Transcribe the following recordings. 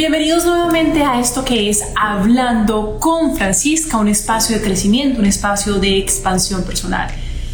Bienvenidos nuevamente a esto que es Hablando con Francisca, un espacio de crecimiento, un espacio de expansión personal.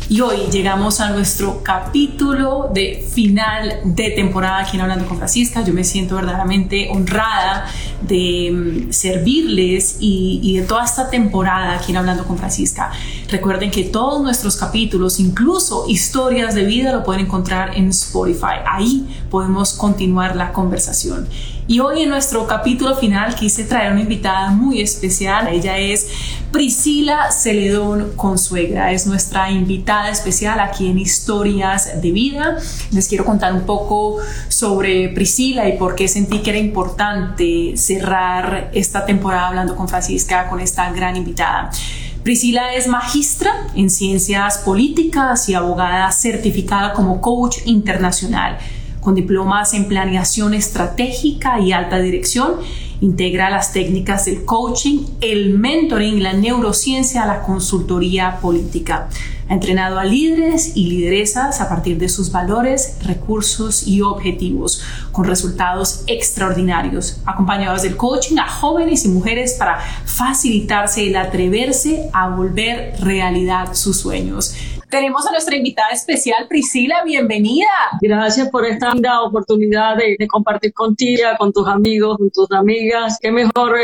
Y hoy llegamos a nuestro capítulo de final de temporada aquí en Hablando con Francisca. Yo me siento verdaderamente honrada de mm, servirles y, de toda esta temporada aquí en Hablando con Francisca. Recuerden que todos nuestros capítulos, incluso historias de vida, lo pueden encontrar en Spotify. Ahí podemos continuar la conversación. Y hoy en nuestro capítulo final quise traer una invitada muy especial. Ella es Priscila Celedón Consuegra. Es nuestra invitada especial aquí en Historias de Vida. Les quiero contar un poco sobre Priscila y por qué sentí que era importante cerrar esta temporada hablando con Francisca, con esta gran invitada. Priscila es magistra en ciencias políticas y abogada certificada como coach internacional con diplomas en planeación estratégica y alta dirección. Integra las técnicas del coaching, el mentoring, la neurociencia, la consultoría política. Ha entrenado a líderes y lideresas a partir de sus valores, recursos y objetivos, con resultados extraordinarios, acompañados del coaching a jóvenes y mujeres para facilitarse el atreverse a volver realidad sus sueños. Tenemos a nuestra invitada especial, Priscila, bienvenida. Gracias por esta oportunidad de, compartir contigo, con tus amigos, con tus amigas. Qué mejor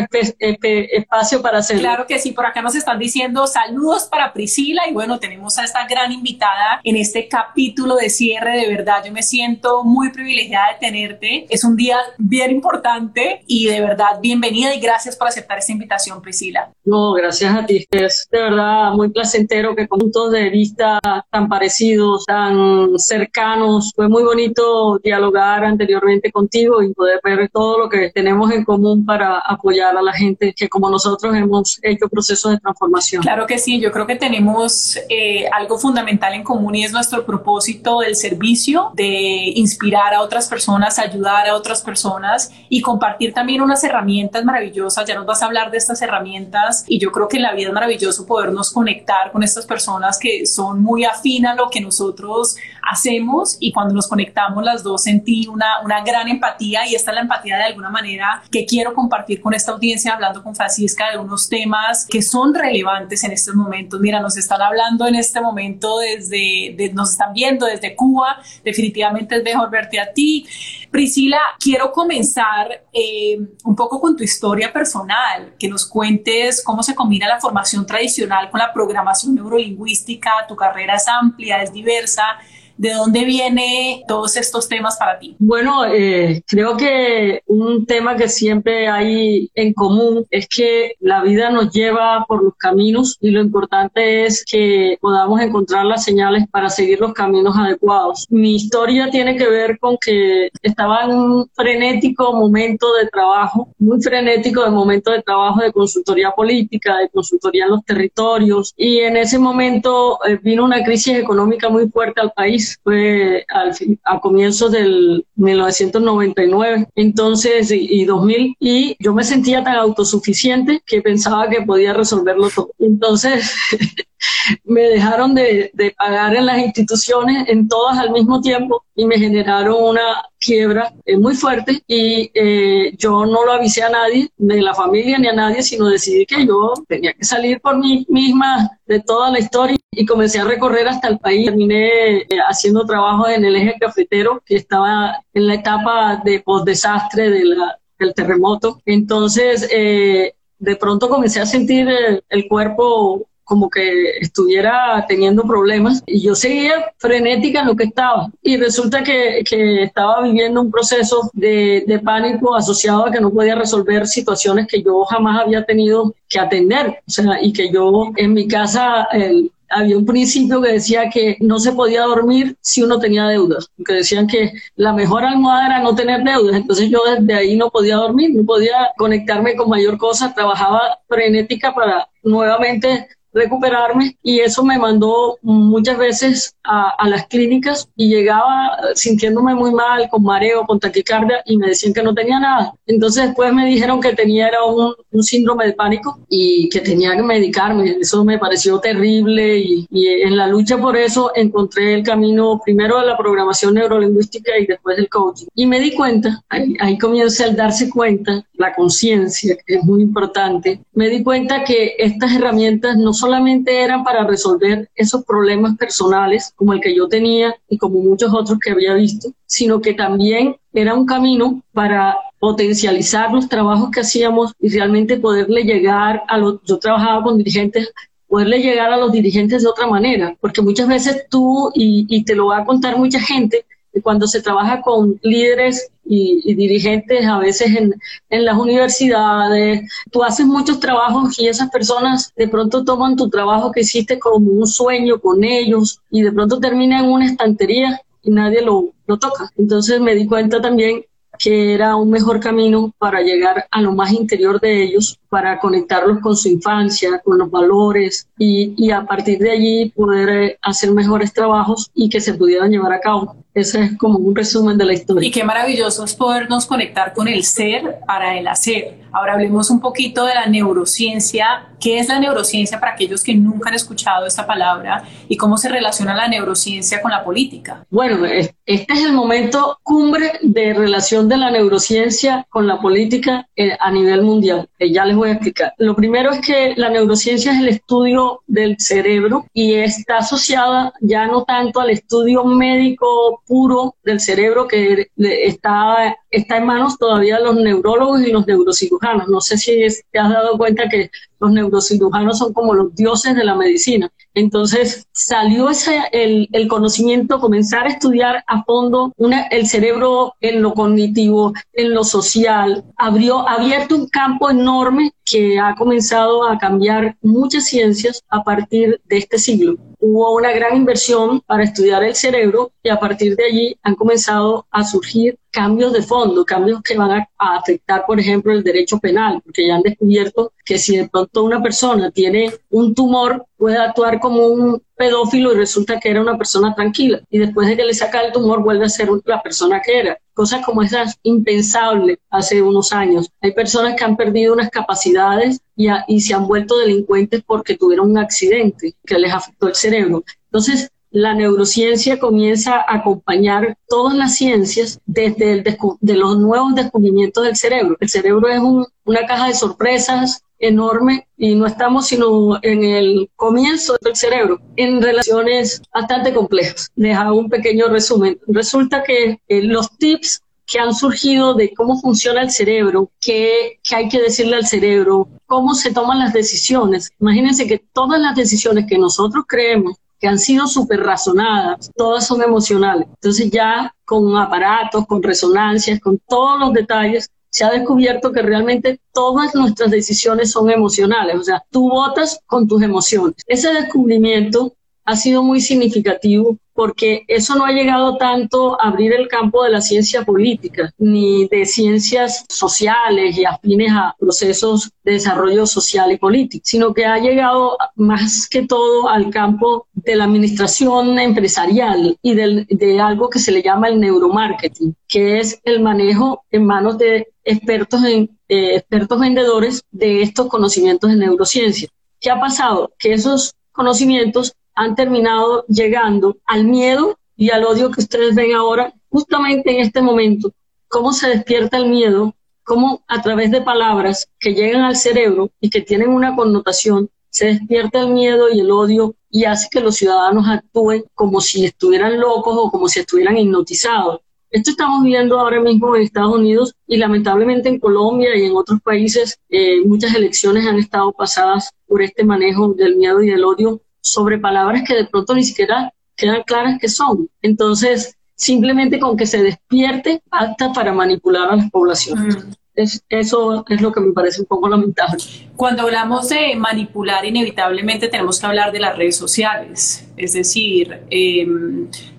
espacio para hacerlo. Claro que sí, por acá nos están diciendo saludos para Priscila y bueno, tenemos a esta gran invitada en este capítulo de cierre. De verdad, yo me siento muy privilegiada de tenerte. Es un día bien importante y de verdad, bienvenida y gracias por aceptar esta invitación, Priscila. No, gracias a ti. Es de verdad muy placentero que con puntos de vista tan parecidos, tan cercanos. Fue muy bonito dialogar anteriormente contigo y poder ver todo lo que tenemos en común para apoyar a la gente que como nosotros hemos hecho procesos de transformación. Claro que sí, yo creo que tenemos eh, algo fundamental en común y es nuestro propósito del servicio, de inspirar a otras personas, ayudar a otras personas y compartir también unas herramientas maravillosas. Ya nos vas a hablar de estas herramientas y yo creo que en la vida es maravilloso podernos conectar con estas personas que son muy afín a lo que nosotros hacemos y cuando nos conectamos las dos sentí una, una gran empatía y esta es la empatía de alguna manera que quiero compartir con esta audiencia hablando con Francisca de unos temas que son relevantes en estos momentos. Mira, nos están hablando en este momento desde, nos están viendo desde Cuba, definitivamente es mejor verte a ti. Priscila, quiero comenzar eh, un poco con tu historia personal, que nos cuentes cómo se combina la formación tradicional con la programación neurolingüística, tu carrera carrera es amplia, es diversa. ¿De dónde viene todos estos temas para ti? Bueno, eh, creo que un tema que siempre hay en común es que la vida nos lleva por los caminos y lo importante es que podamos encontrar las señales para seguir los caminos adecuados. Mi historia tiene que ver con que estaba en un frenético momento de trabajo, muy frenético de momento de trabajo de consultoría política, de consultoría en los territorios y en ese momento eh, vino una crisis económica muy fuerte al país fue al, a comienzos del 1999, entonces y, 2000 y yo me sentía tan autosuficiente que pensaba que podía resolverlo todo. Entonces me dejaron de, de, pagar en las instituciones, en todas al mismo tiempo, y me generaron una quiebra eh, muy fuerte y eh, yo no lo avisé a nadie, de la familia ni a nadie, sino decidí que yo tenía que salir por mí misma de toda la historia y comencé a recorrer hasta el país. Terminé eh, haciendo trabajo en el eje cafetero, que estaba en la etapa de post-desastre de del terremoto. Entonces, de pronto comencé a sentir el cuerpo como que estuviera teniendo problemas y yo seguía frenética en lo que estaba y resulta que, que estaba viviendo un proceso de, de, pánico asociado a que no podía resolver situaciones que yo jamás había tenido que atender, o sea, y que yo en mi casa el, había un principio que decía que no se podía dormir si uno tenía deudas, que decían que la mejor almohada era no tener deudas, entonces yo desde ahí no podía dormir, no podía conectarme con mayor cosa, trabajaba frenética para nuevamente recuperarme y eso me mandó muchas veces a, las clínicas y llegaba sintiéndome muy mal, con mareo, con taquicardia y me decían que no tenía nada. Entonces después me dijeron que tenía era un, síndrome de pánico y que tenía que medicarme. Eso me pareció terrible y, en la lucha por eso encontré el camino primero de la programación neurolingüística y después del coaching. Y me di cuenta, ahí, ahí comienza el darse cuenta, la conciencia, que es muy importante, me di cuenta que estas herramientas no solamente eran para resolver esos problemas personales como el que yo tenía y como muchos otros que había visto, sino que también era un camino para potencializar los trabajos que hacíamos y realmente poderle llegar a los, yo trabajaba con dirigentes poderle llegar a los dirigentes de otra manera, porque muchas veces tú, y, y te lo va a contar mucha gente, cuando se trabaja con líderes y, dirigentes a veces en, en, las universidades, tú haces muchos trabajos y esas personas de pronto toman tu trabajo que hiciste como un sueño con ellos y de pronto termina en una estantería y nadie lo, lo toca. Entonces me di cuenta también que era un mejor camino para llegar a lo más interior de ellos, para conectarlos con su infancia, con los valores y, y a partir de allí poder eh, hacer mejores trabajos y que se pudieran llevar a cabo. Ese es como un resumen de la historia. Y qué maravilloso es podernos conectar con el ser para el hacer. Ahora hablemos un poquito de la neurociencia. ¿Qué es la neurociencia para aquellos que nunca han escuchado esta palabra y cómo se relaciona la neurociencia con la política? Bueno, este es el momento cumbre de relación de la neurociencia con la política eh, a nivel mundial. Ya les voy a explicar. Lo primero es que la neurociencia es el estudio del cerebro y está asociada ya no tanto al estudio médico puro del cerebro que está, está en manos todavía de los neurólogos y los neurocirujanos. No sé si te has dado cuenta que los neurocirujanos son como los dioses de la medicina. Entonces salió ese, el, el conocimiento, comenzar a estudiar a fondo el cerebro en lo cognitivo, en lo social, abrió, abierto un campo enorme que ha comenzado a cambiar muchas ciencias a partir de este siglo hubo una gran inversión para estudiar el cerebro y a partir de allí han comenzado a surgir cambios de fondo, cambios que van a, afectar, por ejemplo, el derecho penal, porque ya han descubierto que si de pronto una persona tiene un tumor, puede actuar como un pedófilo y resulta que era una persona tranquila y después de que le saca el tumor vuelve a ser la persona que era. Cosas como esas impensables hace unos años. Hay personas que han perdido unas capacidades y, y se han vuelto delincuentes porque tuvieron un accidente que les afectó el cerebro. Entonces, la neurociencia comienza a acompañar todas las ciencias desde de los nuevos descubrimientos del cerebro. El cerebro es una caja de sorpresas enorme y no estamos sino en el comienzo del cerebro, en relaciones bastante complejas. Les hago un pequeño resumen. Resulta que eh, los tips que han surgido de cómo funciona el cerebro, qué, hay que decirle al cerebro, cómo se toman las decisiones. Imagínense que todas las decisiones que nosotros creemos que han sido súper razonadas, todas son emocionales. Entonces ya con aparatos, con resonancias, con todos los detalles, se ha descubierto que realmente todas nuestras decisiones son emocionales, o sea, tú votas con tus emociones. Ese descubrimiento ha sido muy significativo porque eso no ha llegado tanto a abrir el campo de la ciencia política ni de ciencias sociales y afines a procesos de desarrollo social y político, sino que ha llegado más que todo al campo de la administración empresarial y de algo que se le llama el neuromarketing, que es el manejo en manos de expertos, en, eh, expertos vendedores de estos conocimientos de neurociencia. ¿Qué ha pasado? Que esos conocimientos han terminado llegando al miedo y al odio que ustedes ven ahora, justamente en este momento. Cómo se despierta el miedo, cómo a través de palabras que llegan al cerebro y que tienen una connotación, se despierta el miedo y el odio y hace que los ciudadanos actúen como si estuvieran locos o como si estuvieran hipnotizados. Esto estamos viendo ahora mismo en Estados Unidos y lamentablemente en Colombia y en otros países eh, muchas elecciones han estado pasadas por este manejo del miedo y del odio sobre palabras que de pronto ni siquiera quedan claras que son. Entonces, simplemente con que se despierte basta para manipular a las poblaciones. Mm. Eso es lo que me parece un poco lamentable. Cuando hablamos de manipular, inevitablemente tenemos que hablar de las redes sociales, es decir, eh,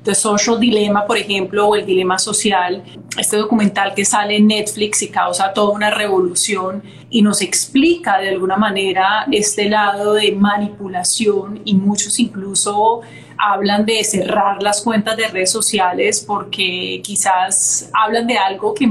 The Social Dilemma, por ejemplo, o el dilema social, este documental que sale en Netflix y causa toda una revolución y nos explica de alguna manera este lado de manipulación y muchos incluso hablan de cerrar las cuentas de redes sociales porque quizás hablan de algo que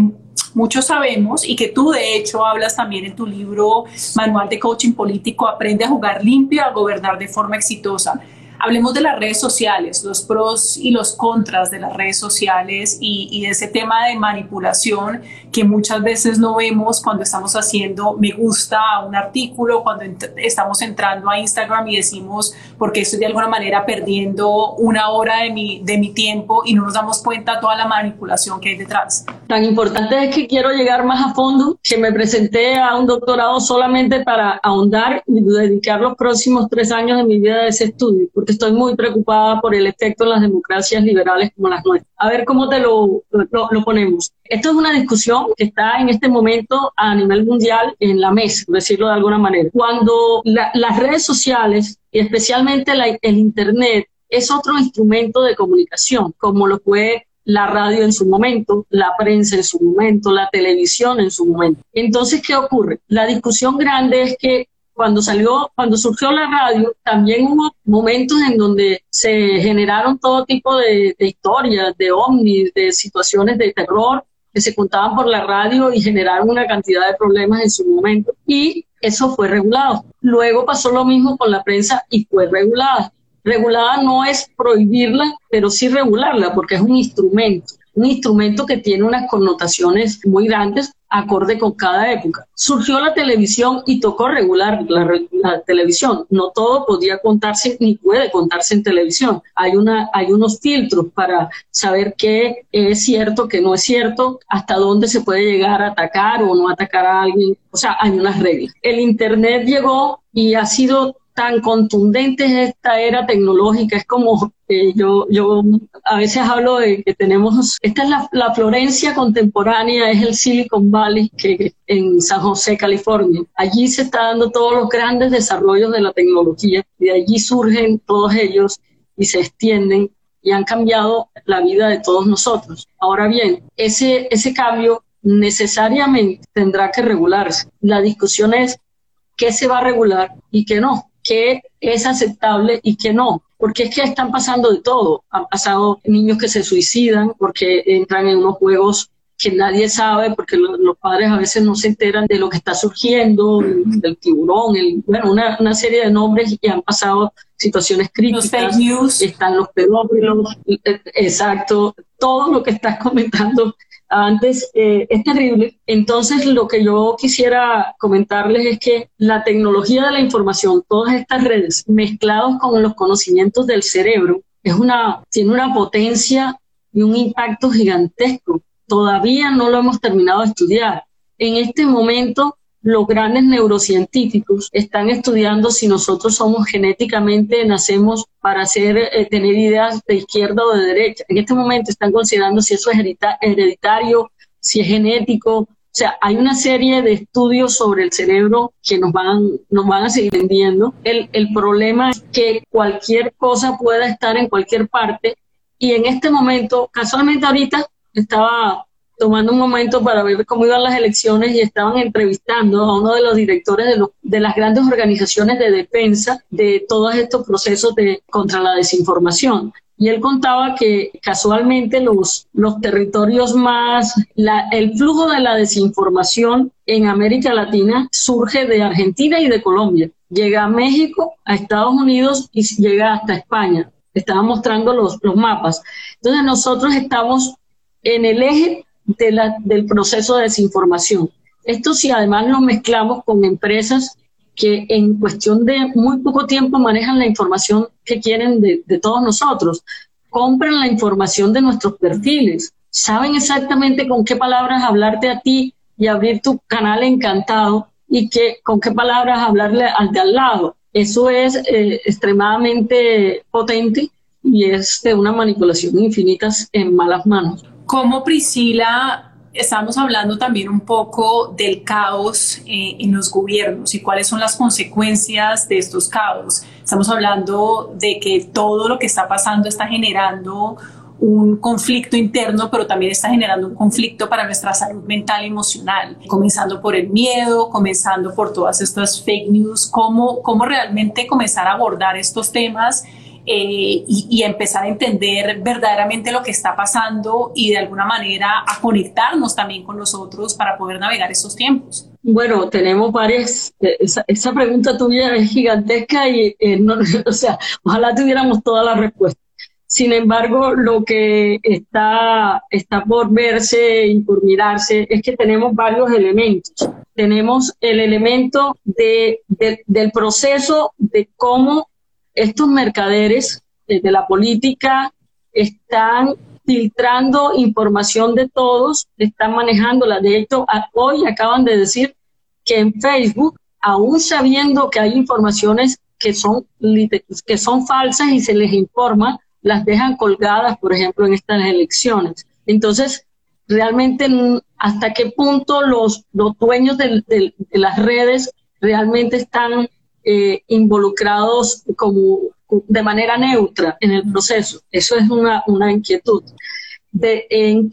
muchos sabemos y que tú de hecho hablas también en tu libro Manual de Coaching Político, Aprende a jugar limpio, a gobernar de forma exitosa. Hablemos de las redes sociales, los pros y los contras de las redes sociales y, de ese tema de manipulación que muchas veces no vemos cuando estamos haciendo me gusta a un artículo, cuando estamos entrando a Instagram y decimos, porque estoy de alguna manera perdiendo una hora de mi, de mi tiempo y no nos damos cuenta toda la manipulación que hay detrás. Tan importante es que quiero llegar más a fondo que me presenté a un doctorado solamente para ahondar y dedicar los próximos tres años de mi vida a ese estudio, porque estoy muy preocupada por el efecto en las democracias liberales como las nuestras. A ver cómo te lo, lo, ponemos. Esto es una discusión que está en este momento a nivel mundial en la mesa, decirlo de alguna manera. Cuando las redes sociales y especialmente el Internet es otro instrumento de comunicación, como lo fue la radio en su momento, la prensa en su momento, la televisión en su momento. Entonces, ¿qué ocurre? La discusión grande es que cuando salió, cuando surgió la radio, también hubo momentos en donde se generaron todo tipo de, historias, de ovnis, de situaciones de terror que se contaban por la radio y generaron una cantidad de problemas en su momento. Y eso fue regulado. Luego pasó lo mismo con la prensa y fue regulada. Regulada no es prohibirla, pero sí regularla porque es un instrumento un instrumento que tiene unas connotaciones muy grandes acorde con cada época. Surgió la televisión y tocó regular la, televisión. No todo podía contarse ni puede contarse en televisión. Hay, una, hay unos filtros para saber qué es cierto, qué no es cierto, hasta dónde se puede llegar a atacar o no atacar a alguien. O sea, hay unas reglas. El Internet llegó y ha sido tan contundente es esta era tecnológica. Es como yo, yo a veces hablo de que tenemos, esta es la, la, Florencia contemporánea, es el Silicon Valley que en San José, California. Allí se está dando todos los grandes desarrollos de la tecnología y de allí surgen todos ellos y se extienden y han cambiado la vida de todos nosotros. Ahora bien, ese, ese cambio necesariamente tendrá que regularse. La discusión es qué se va a regular y qué no qué es aceptable y qué no. Porque es que están pasando de todo. Han pasado niños que se suicidan porque entran en unos juegos que nadie sabe, porque los, padres a veces no se enteran de lo que está surgiendo, del tiburón, el, bueno, una, una, serie de nombres y han pasado situaciones críticas. Los fake news. Están los pedófilos, exacto, todo lo que estás comentando antes eh, es terrible. Entonces, lo que yo quisiera comentarles es que la tecnología de la información, todas estas redes mezclados con los conocimientos del cerebro, es una, tiene una potencia y un impacto gigantesco. Todavía no lo hemos terminado de estudiar. En este momento los grandes neurocientíficos están estudiando si nosotros somos genéticamente, nacemos para ser, eh, tener ideas de izquierda o de derecha. En este momento están considerando si eso es hereditario, si es genético. O sea, hay una serie de estudios sobre el cerebro que nos van, nos van a seguir vendiendo. El, el problema es que cualquier cosa pueda estar en cualquier parte y en este momento, casualmente ahorita estaba tomando un momento para ver cómo iban las elecciones y estaban entrevistando a uno de los directores de, de las grandes organizaciones de defensa de todos estos procesos de, contra la desinformación. Y él contaba que casualmente los, los territorios más, la, el flujo de la desinformación en América Latina surge de Argentina y de Colombia. Llega a México, a Estados Unidos y llega hasta España. Estaba mostrando los, los mapas. Entonces nosotros estamos en el eje del proceso de desinformación. Esto si además lo mezclamos con empresas que en cuestión de muy poco tiempo manejan la información que quieren de, todos nosotros, compran la información de nuestros perfiles, saben exactamente con qué palabras hablarte a ti y abrir tu canal encantado y que, con qué palabras hablarle al de al lado. Eso es eh, extremadamente potente y es de una manipulación infinita en malas manos cómo Priscila estamos hablando también un poco del caos eh, en los gobiernos y cuáles son las consecuencias de estos caos. Estamos hablando de que todo lo que está pasando está generando un conflicto interno, pero también está generando un conflicto para nuestra salud mental y emocional, comenzando por el miedo, comenzando por todas estas fake news, cómo, cómo realmente comenzar a abordar estos temas eh, y, empezar a entender verdaderamente lo que está pasando y de alguna manera a conectarnos también con nosotros para poder navegar estos tiempos. Bueno, tenemos varias, eh, esa, pregunta tuya es gigantesca y eh, no, o sea, ojalá tuviéramos todas las respuestas. Sin embargo, lo que está, está por verse y por mirarse es que tenemos varios elementos. Tenemos el elemento de, del proceso de cómo estos mercaderes de la política están filtrando información de todos, están manejándola. De hecho, hoy acaban de decir que en Facebook, aún sabiendo que hay informaciones que son, que son falsas y se les informa, las dejan colgadas, por ejemplo, en estas elecciones. Entonces, realmente, ¿hasta qué punto los, los dueños de las redes realmente están eh, involucrados como de manera neutra en el proceso. Eso es una, una inquietud. En,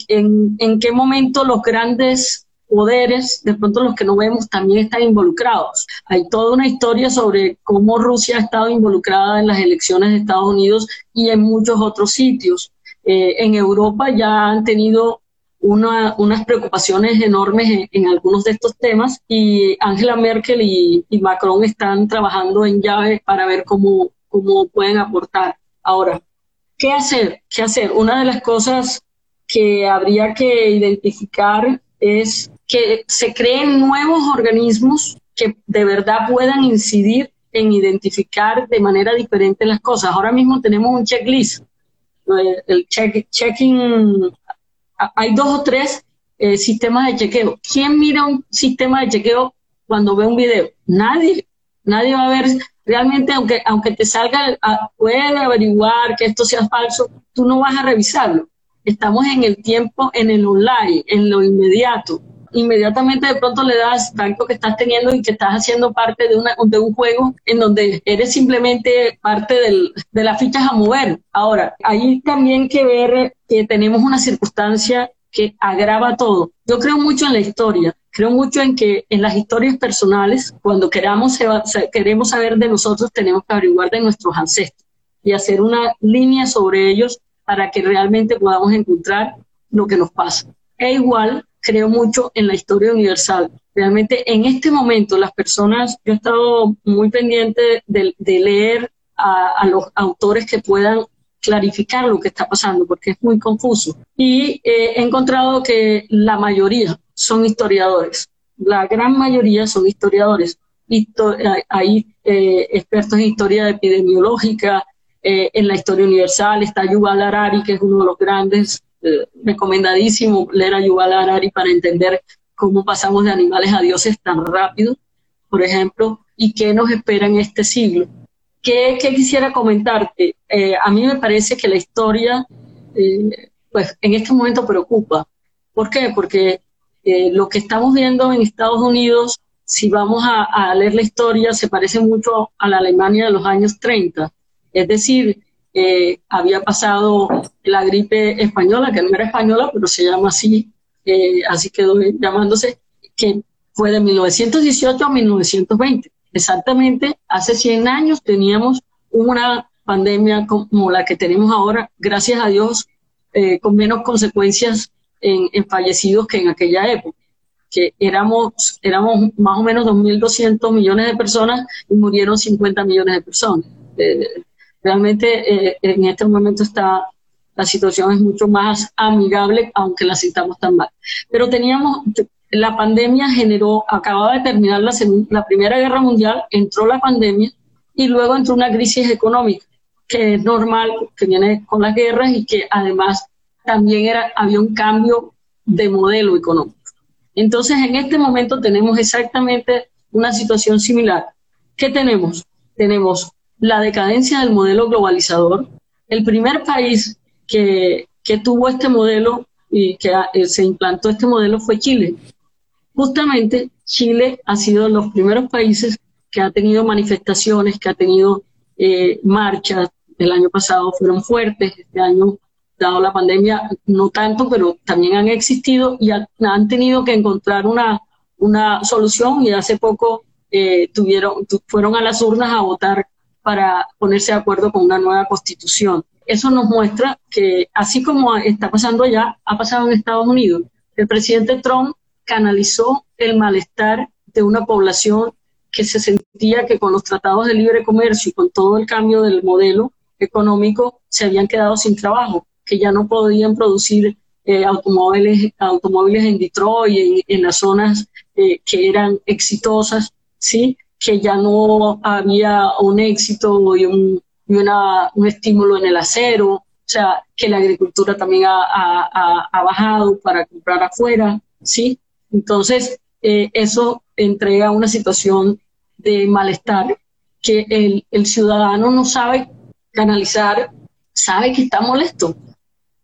qué momento los grandes poderes, de pronto los que no vemos, también están involucrados. Hay toda una historia sobre cómo Rusia ha estado involucrada en las elecciones de Estados Unidos y en muchos otros sitios. Eh, en Europa ya han tenido unas preocupaciones enormes en, algunos de estos temas y Angela Merkel y, Macron están trabajando en llave para ver cómo, cómo pueden aportar. Ahora, ¿qué hacer? ¿Qué hacer? Una de las cosas que habría que identificar es que se creen nuevos organismos que de verdad puedan incidir en identificar de manera diferente las cosas. Ahora mismo tenemos un checklist, el check, checking hay dos o tres eh, sistemas de chequeo. ¿Quién mira un sistema de chequeo cuando ve un video? Nadie. Nadie va a ver realmente, aunque, aunque te salga, ah, puede averiguar que esto sea falso, tú no vas a revisarlo. Estamos en el tiempo, en el online, en lo inmediato. Inmediatamente de pronto le das tanto que estás teniendo y que estás haciendo parte de, una, de un juego en donde eres simplemente parte de las fichas a mover. Ahora, hay también que ver que tenemos una circunstancia que agrava todo. Yo creo mucho en la historia, creo mucho en que en las historias personales, cuando queramos, queremos saber de nosotros, tenemos que averiguar de nuestros ancestros y hacer una línea sobre ellos para que realmente podamos encontrar lo que nos pasa. E igual, creo mucho en la historia universal. Realmente en este momento las personas, yo he estado muy pendiente de, leer a, los autores que puedan clarificar lo que está pasando, porque es muy confuso. Y eh, he encontrado que la mayoría son historiadores, la gran mayoría son historiadores. hay eh, expertos en historia epidemiológica, eh, en la historia universal, está Yuval Harari, que es uno de los grandes, recomendadísimo leer a Yuval Harari para entender cómo pasamos de animales a dioses tan rápido, por ejemplo, y qué nos espera en este siglo. ¿Qué, quisiera comentarte? Eh, a mí me parece que la historia, eh, pues en este momento preocupa. ¿Por qué? Porque eh, lo que estamos viendo en Estados Unidos, si vamos a, leer la historia, se parece mucho a la Alemania de los años 30. Es decir, había pasado la gripe española, que no era española, pero se llama así, así quedó llamándose, que fue de 1918 a 1920 exactamente hace 100 años teníamos una pandemia como la que tenemos ahora, gracias a Dios, eh, con menos consecuencias en, fallecidos que en aquella época, que éramos, éramos más o menos 2.200 millones de personas y murieron 50 millones de personas. Eh, realmente eh, en este momento está, la situación es mucho más amigable, aunque la citamos tan mal. Pero teníamos, la pandemia generó, acababa de terminar la, la Primera Guerra Mundial, entró la pandemia y luego entró una crisis económica, que es normal, que viene con las guerras y que además también era, había un cambio de modelo económico. Entonces, en este momento tenemos exactamente una situación similar. ¿Qué tenemos? Tenemos la decadencia del modelo globalizador. El primer país que, que tuvo este modelo y que eh, se implantó este modelo fue Chile. Justamente Chile ha sido de los primeros países que ha tenido manifestaciones, que ha tenido eh, marchas. El año pasado fueron fuertes, este año, dado la pandemia, no tanto, pero también han existido y han tenido que encontrar una, una solución y hace poco eh, tuvieron, fueron a las urnas a votar para ponerse de acuerdo con una nueva constitución. Eso nos muestra que así como está pasando allá, ha pasado en Estados Unidos. El presidente Trump canalizó el malestar de una población que se sentía que con los tratados de libre comercio y con todo el cambio del modelo económico se habían quedado sin trabajo, que ya no podían producir eh, automóviles, automóviles en Detroit en, las zonas eh, que eran exitosas ¿sí? que ya no había un éxito y un, estímulo en el acero, o sea, que la agricultura también ha bajado para comprar afuera, ¿sí? Entonces, eh, eso entrega una situación de malestar que el, el ciudadano no sabe canalizar, sabe que está molesto,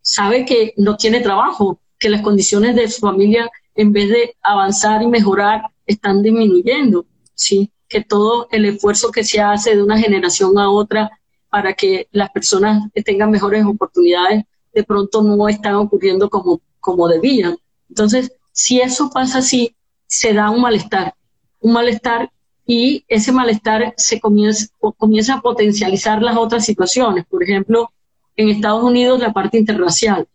sabe que no tiene trabajo, que las condiciones de su familia, en vez de avanzar y mejorar, están disminuyendo. ¿sí? que todo el esfuerzo que se hace de una generación a otra para que las personas tengan mejores oportunidades, de pronto no están ocurriendo como, como debían. Entonces, si eso pasa así, se da un malestar, un malestar y ese malestar se comienza, comienza a potencializar las otras situaciones. Por ejemplo, en Estados Unidos la parte interracial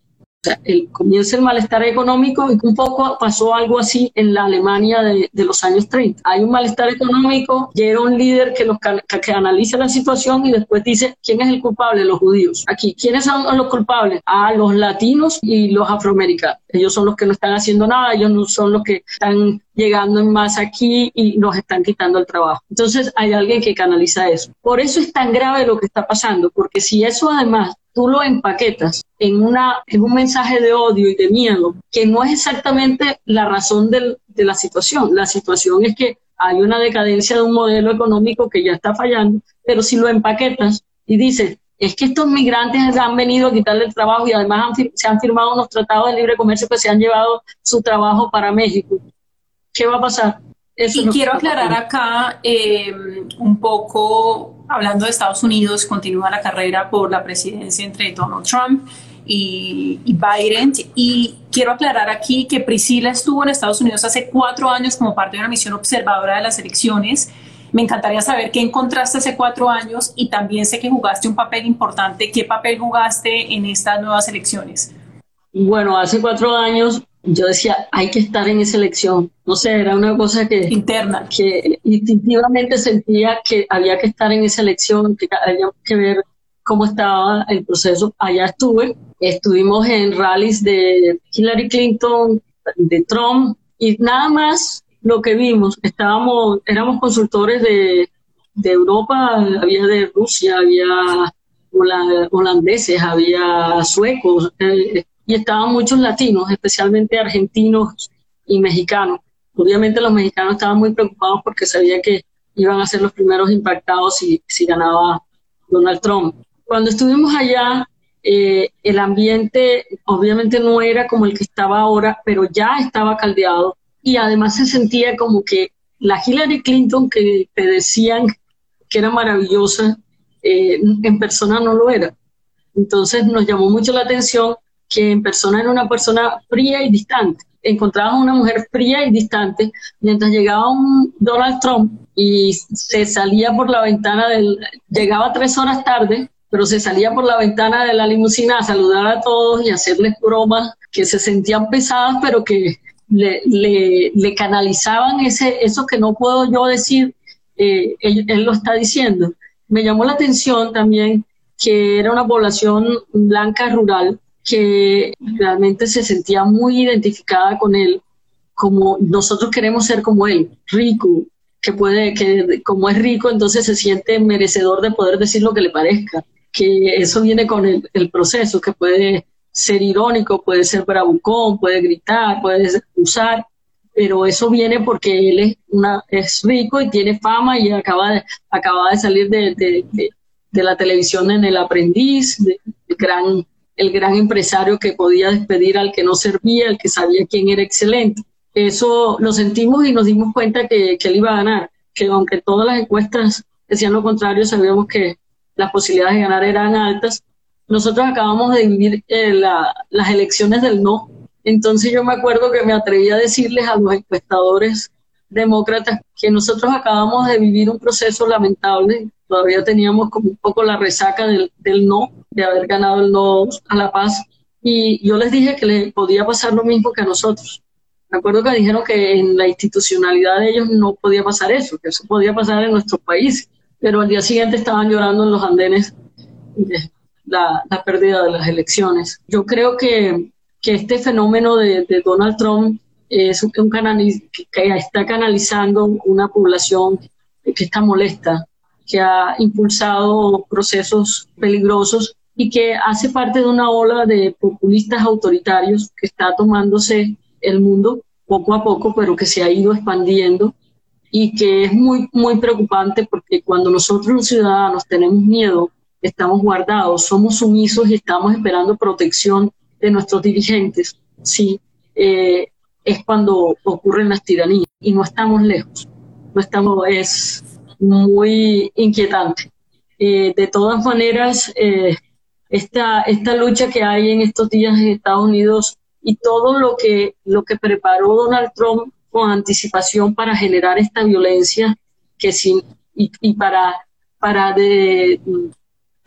el, comienza el malestar económico y un poco pasó algo así en la Alemania de, los años 30. Hay un malestar económico, llega un líder que, los, que, analiza la situación y después dice quién es el culpable, los judíos. Aquí, ¿quiénes son los culpables? A los latinos y los afroamericanos. Ellos son los que no están haciendo nada, ellos no son los que están llegando en más aquí y nos están quitando el trabajo. Entonces hay alguien que canaliza eso. Por eso es tan grave lo que está pasando, porque si eso además tú lo empaquetas en, una, en un mensaje de odio y de miedo, que no es exactamente la razón de la situación. La situación es que hay una decadencia de un modelo económico que ya está fallando, pero si lo empaquetas y dices, es que estos migrantes han venido a quitarle el trabajo y además se han firmado unos tratados de libre comercio que se han llevado su trabajo para México. ¿Qué va a pasar? Y quiero aclarar acá eh, un poco, hablando de Estados Unidos, continúa la carrera por la presidencia entre Donald Trump y, Biden. Y quiero aclarar aquí que Priscila estuvo en Estados Unidos hace cuatro años como parte de una misión observadora de las elecciones. Me encantaría saber qué encontraste hace cuatro años y también sé que jugaste un papel importante. ¿Qué papel jugaste en estas nuevas elecciones? Bueno, hace cuatro años yo decía, hay que estar en esa elección. No sé, era una cosa que... Interna. Que instintivamente sentía que había que estar en esa elección, que había que ver cómo estaba el proceso. Allá estuve, estuvimos en rallies de Hillary Clinton, de Trump, y nada más lo que vimos, estábamos, éramos consultores de, de Europa, había de Rusia, había holandeses, había suecos, eh, y estaban muchos latinos, especialmente argentinos y mexicanos. Obviamente los mexicanos estaban muy preocupados porque sabían que iban a ser los primeros impactados si, si ganaba Donald Trump. Cuando estuvimos allá, eh, el ambiente obviamente no era como el que estaba ahora, pero ya estaba caldeado y además se sentía como que la Hillary Clinton que te decían que era maravillosa, eh, en persona no lo era. Entonces nos llamó mucho la atención que en persona era una persona fría y distante. Encontraba una mujer fría y distante mientras llegaba un Donald Trump y se salía por la ventana del... Llegaba tres horas tarde, pero se salía por la ventana de la limusina a saludar a todos y hacerles bromas que se sentían pesadas, pero que le, le, canalizaban ese, eso que no puedo yo decir, eh, él, él, lo está diciendo. Me llamó la atención también que era una población blanca rural que realmente se sentía muy identificada con él, como nosotros queremos ser como él, rico, que puede, que como es rico, entonces se siente merecedor de poder decir lo que le parezca, que eso viene con el, el proceso, que puede ser irónico, puede ser bravucón, puede gritar, puede usar, pero eso viene porque él es, una, es rico y tiene fama y acaba de, acaba de salir de, de, de, la televisión en El Aprendiz, de, gran el gran empresario que podía despedir al que no servía, el que sabía quién era excelente. Eso lo sentimos y nos dimos cuenta que, él iba a ganar, que aunque todas las encuestas decían lo contrario, sabíamos que las posibilidades de ganar eran altas. Nosotros acabamos de vivir eh, las elecciones del no, entonces yo me acuerdo que me atreví a decirles a los encuestadores demócratas que nosotros acabamos de vivir un proceso lamentable, todavía teníamos como un poco la resaca del, del no, de haber ganado el no a la paz, y yo les dije que les podía pasar lo mismo que a nosotros. Me acuerdo que dijeron que en la institucionalidad de ellos no podía pasar eso, que eso podía pasar en nuestro país, pero al día siguiente estaban llorando en los andenes la, la pérdida de las elecciones. Yo creo que, que este fenómeno de, de Donald Trump es un, canal que está canalizando una población que está molesta, que ha impulsado procesos peligrosos y que hace parte de una ola de populistas autoritarios que está tomándose el mundo poco a poco, pero que se ha ido expandiendo y que es muy, muy preocupante porque cuando nosotros los ciudadanos tenemos miedo, estamos guardados, somos sumisos y estamos esperando protección de nuestros dirigentes, sí, eh, es cuando ocurren las tiranías y no estamos lejos, no estamos, es muy inquietante. Eh, de todas maneras, eh, esta, esta lucha que hay en estos días en Estados Unidos y todo lo que, lo que preparó Donald Trump con anticipación para generar esta violencia que y para, para de,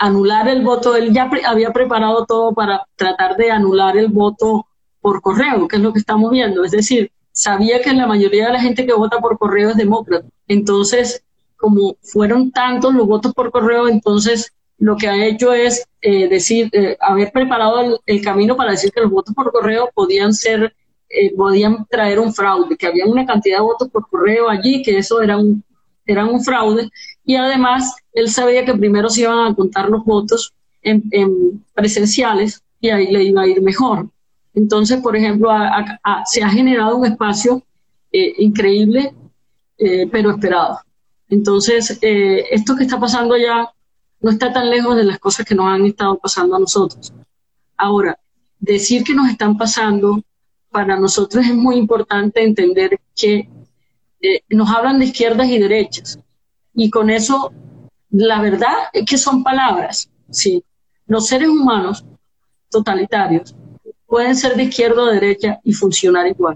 anular el voto, él ya había preparado todo para tratar de anular el voto por correo, que es lo que estamos viendo. Es decir, sabía que la mayoría de la gente que vota por correo es demócrata. Entonces, como fueron tantos los votos por correo, entonces lo que ha hecho es eh, decir, eh, haber preparado el, camino para decir que los votos por correo podían ser, eh, podían traer un fraude, que había una cantidad de votos por correo allí, que eso era un, era un fraude. Y además, él sabía que primero se iban a contar los votos en, presenciales y ahí le iba a ir mejor. Entonces, por ejemplo, se ha generado un espacio increíble, pero esperado. Entonces, esto que está pasando ya no está tan lejos de las cosas que nos han estado pasando a nosotros. Ahora, decir que nos están pasando, para nosotros es muy importante entender que eh, nos hablan de izquierdas y derechas. Y con eso, la verdad es que son palabras. Sí, los seres humanos totalitarios pueden ser de izquierda o derecha y funcionar igual.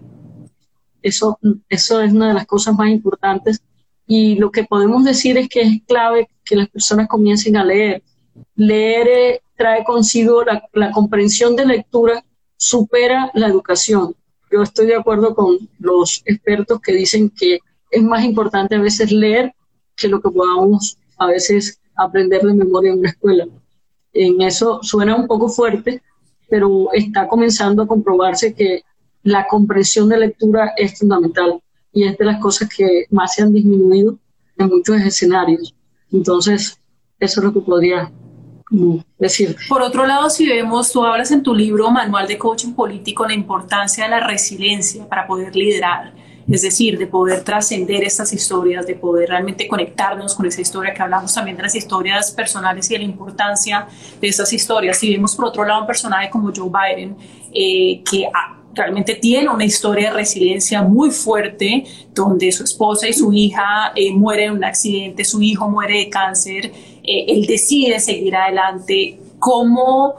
Eso, eso es una de las cosas más importantes y lo que podemos decir es que es clave que las personas comiencen a leer. Leer eh, trae consigo la, comprensión de lectura, supera la educación. Yo estoy de acuerdo con los expertos que dicen que es más importante a veces leer que lo que podamos a veces aprender de memoria en una escuela. En eso suena un poco fuerte, pero está comenzando a comprobarse que la comprensión de lectura es fundamental y es de las cosas que más se han disminuido en muchos escenarios. Entonces, eso es lo que podría mm, decir. Por otro lado, si vemos, tú hablas en tu libro Manual de Coaching Político la importancia de la resiliencia para poder liderar, es decir, de poder trascender estas historias, de poder realmente conectarnos con esa historia que hablamos también de las historias personales y de la importancia de esas historias. Si vemos por otro lado un personaje como Joe Biden, eh, que realmente tiene una historia de resiliencia muy fuerte, donde su esposa y su hija eh, mueren en un accidente, su hijo muere de cáncer, eh, él decide seguir adelante. ¿Cómo,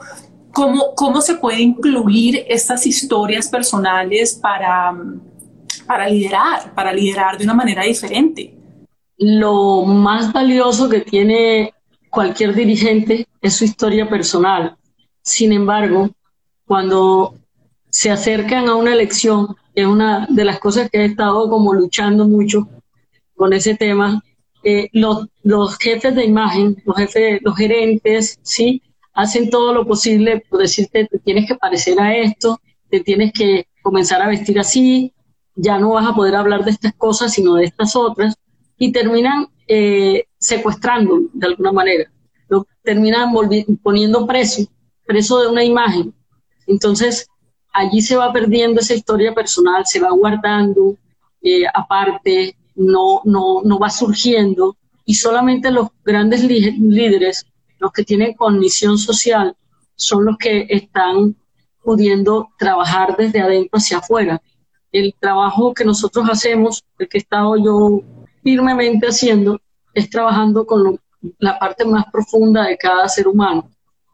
cómo, ¿Cómo se puede incluir estas historias personales para, para liderar, para liderar de una manera diferente? Lo más valioso que tiene cualquier dirigente es su historia personal. Sin embargo, cuando se acercan a una elección, que es una de las cosas que he estado como luchando mucho con ese tema. Eh, los, los, jefes de imagen, los jefes, los gerentes, sí, hacen todo lo posible por decirte, te tienes que parecer a esto, te tienes que comenzar a vestir así, ya no vas a poder hablar de estas cosas, sino de estas otras, y terminan eh, secuestrando de alguna manera, terminan poniendo preso, preso de una imagen. Entonces, allí se va perdiendo esa historia personal, se va guardando eh, aparte, no, no, no va surgiendo y solamente los grandes líderes, los que tienen cognición social, son los que están pudiendo trabajar desde adentro hacia afuera. El trabajo que nosotros hacemos, el que he estado yo firmemente haciendo, es trabajando con la parte más profunda de cada ser humano.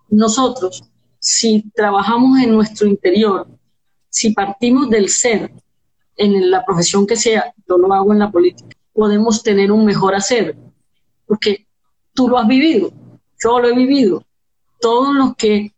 Nosotros, si trabajamos en nuestro interior, si partimos del ser, en la profesión que sea, yo lo hago en la política, podemos tener un mejor hacer, porque tú lo has vivido, yo lo he vivido. Todos los que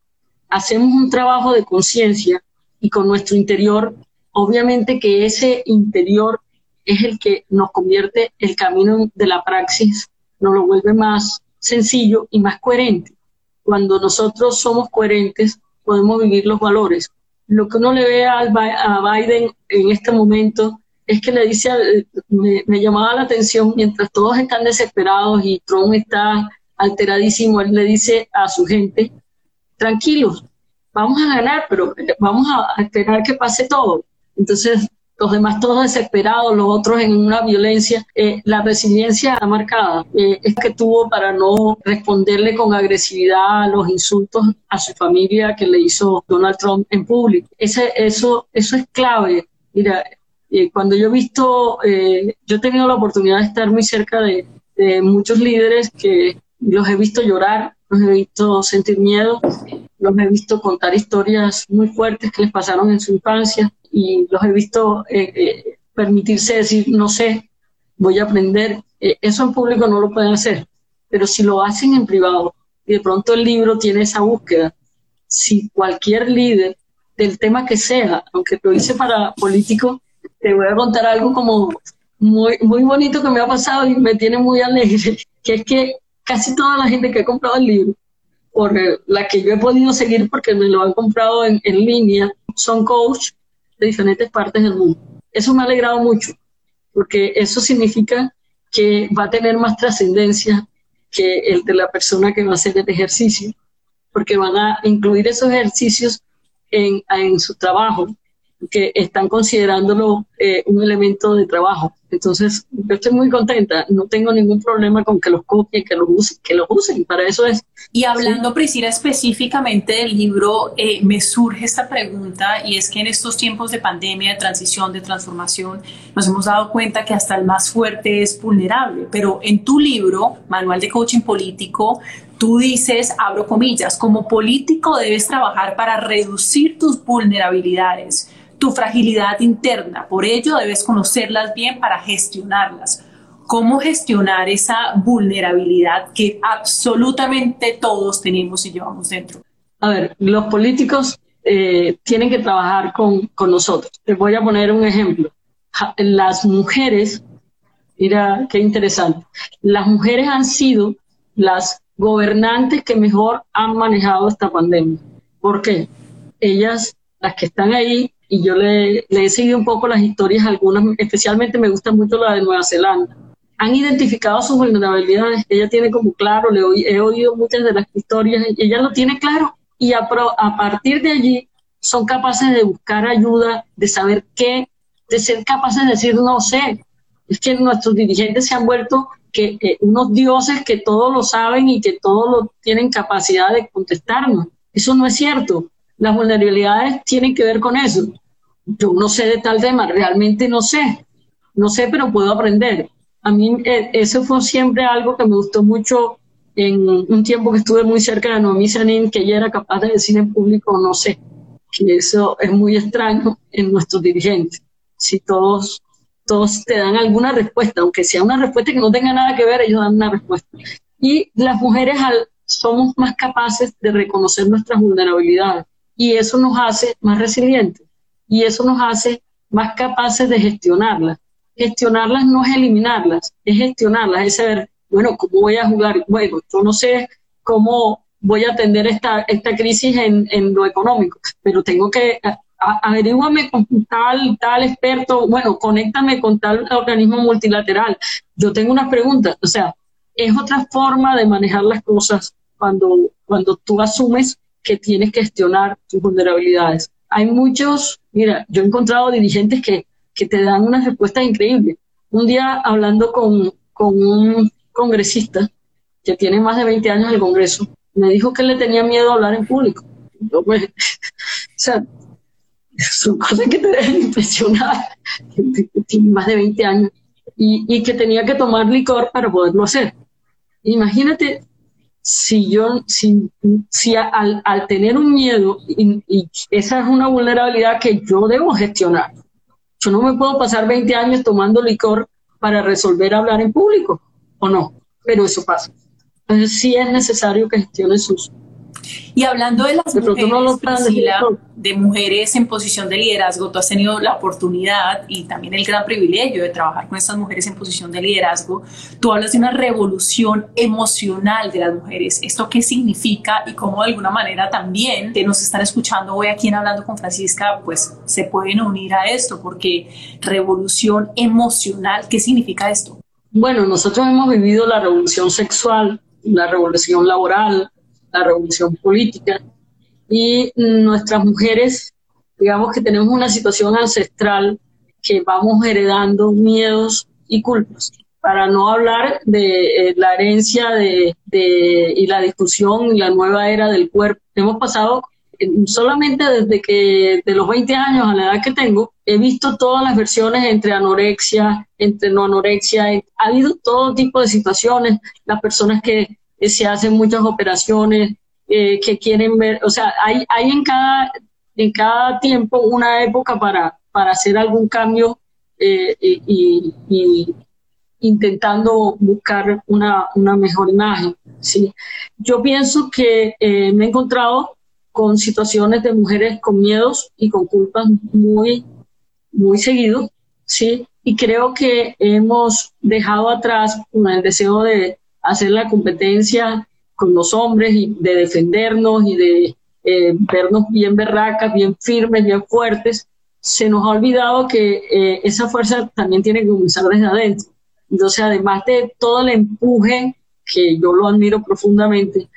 hacemos un trabajo de conciencia y con nuestro interior, obviamente que ese interior es el que nos convierte el camino de la praxis, nos lo vuelve más sencillo y más coherente. Cuando nosotros somos coherentes, podemos vivir los valores. Lo que uno le ve a Biden en este momento es que le dice, me, me, llamaba la atención, mientras todos están desesperados y Trump está alteradísimo, él le dice a su gente, tranquilos, vamos a ganar, pero vamos a esperar que pase todo. Entonces, los demás todos desesperados, los otros en una violencia. Eh, la resiliencia marcada eh, es que tuvo para no responderle con agresividad a los insultos a su familia que le hizo Donald Trump en público. Ese, eso, eso es clave. Mira, eh, cuando yo he visto, yo he tenido la oportunidad de estar muy cerca de muchos líderes que los he visto llorar, los he visto sentir miedo, los he visto contar historias muy fuertes que les pasaron en su infancia y los he visto eh, eh, permitirse decir, no sé, voy a aprender. Eh, eso en público no lo pueden hacer, pero si lo hacen en privado y de pronto el libro tiene esa búsqueda, si cualquier líder del tema que sea, aunque lo hice para político, te voy a contar algo como muy, muy bonito que me ha pasado y me tiene muy alegre, que es que casi toda la gente que ha comprado el libro, por la que yo he podido seguir porque me lo han comprado en, en línea, son coach de diferentes partes del mundo. Eso me ha alegrado mucho, porque eso significa que va a tener más trascendencia que el de la persona que va a hacer el ejercicio, porque van a incluir esos ejercicios en, en su trabajo, que están considerándolo eh, un elemento de trabajo. Entonces, yo estoy muy contenta, no tengo ningún problema con que los copien, que los usen, que los usen, para eso es. Y hablando, Priscila, específicamente del libro, eh, me surge esta pregunta y es que en estos tiempos de pandemia, de transición, de transformación, nos hemos dado cuenta que hasta el más fuerte es vulnerable, pero en tu libro, Manual de Coaching Político, tú dices, abro comillas, como político debes trabajar para reducir tus vulnerabilidades tu fragilidad interna. Por ello debes conocerlas bien para gestionarlas. ¿Cómo gestionar esa vulnerabilidad que absolutamente todos tenemos y llevamos dentro? A ver, los políticos eh, tienen que trabajar con, con nosotros. Les voy a poner un ejemplo. Las mujeres, mira qué interesante, las mujeres han sido las gobernantes que mejor han manejado esta pandemia. ¿Por qué? Ellas, las que están ahí, y yo le, he seguido un poco las historias, algunas, especialmente me gusta mucho la de Nueva Zelanda. Han identificado sus vulnerabilidades, ella tiene como claro, le he oído muchas de las historias, ella lo tiene claro y a, a partir de allí son capaces de buscar ayuda, de saber qué, de ser capaces de decir no sé. Es que nuestros dirigentes se han vuelto que, unos dioses que todo lo saben y que todo lo tienen capacidad de contestarnos. Eso no es cierto. Las vulnerabilidades tienen que ver con eso. Yo no sé de tal tema, realmente no sé. No sé, pero puedo aprender. A mí eh, eso fue siempre algo que me gustó mucho en un tiempo que estuve muy cerca de Noemí Sanín, que ella era capaz de decir en público, no sé, que eso es muy extraño en nuestros dirigentes. Si todos, todos te dan alguna respuesta, aunque sea una respuesta que no tenga nada que ver, ellos dan una respuesta. Y las mujeres al, somos más capaces de reconocer nuestras vulnerabilidades y eso nos hace más resilientes y eso nos hace más capaces de gestionarlas. Gestionarlas no es eliminarlas, es gestionarlas, es saber, bueno, ¿cómo voy a jugar? Bueno, yo no sé cómo voy a atender esta, esta crisis en, en lo económico, pero tengo que averíguame con tal, tal experto, bueno, conéctame con tal organismo multilateral. Yo tengo unas preguntas, o sea, es otra forma de manejar las cosas cuando, cuando tú asumes que tienes que gestionar tus vulnerabilidades. Hay muchos, mira, yo he encontrado dirigentes que, que te dan unas respuestas increíbles. Un día hablando con, con un congresista que tiene más de 20 años en el Congreso, me dijo que le tenía miedo a hablar en público. o sea, son cosas que te dejan impresionar, tiene más de 20 años, y, y, que tenía que tomar licor para poderlo hacer. Imagínate si yo, si, si al, al, tener un miedo, y, esa es una vulnerabilidad que yo debo gestionar. Yo no me puedo pasar 20 años tomando licor para resolver hablar en público, o no, pero eso pasa. Entonces sí es necesario que gestione sus, y hablando de las mujeres, de mujeres en posición de liderazgo, tú has tenido la oportunidad y también el gran privilegio de trabajar con estas mujeres en posición de liderazgo. Tú hablas de una revolución emocional de las mujeres. ¿Esto qué significa y cómo de alguna manera también que nos están escuchando hoy aquí en Hablando con Francisca, pues se pueden unir a esto? Porque revolución emocional, ¿qué significa esto? Bueno, nosotros hemos vivido la revolución sexual, la revolución laboral, la revolución política. Y nuestras mujeres, digamos que tenemos una situación ancestral que vamos heredando miedos y culpas. Para no hablar de eh, la herencia de, y la discusión y la nueva era del cuerpo. Hemos pasado eh, solamente desde que de los 20 años a la edad que tengo, he visto todas las versiones entre anorexia, entre no anorexia, ha habido todo tipo de situaciones, las personas que se hacen muchas operaciones eh, que quieren ver, o sea, hay, hay en, cada, en cada tiempo una época para, para hacer algún cambio eh, y, intentando buscar una, una, mejor imagen. ¿sí? Yo pienso que eh, me he encontrado con situaciones de mujeres con miedos y con culpas muy, muy seguidos, ¿sí? Y creo que hemos dejado atrás el deseo de, hacer la competencia con los hombres y de defendernos y de eh, vernos bien berracas, bien firmes, bien fuertes, se nos ha olvidado que eh, esa fuerza también tiene que comenzar desde adentro. Entonces, además de todo el empuje, que yo lo admiro profundamente,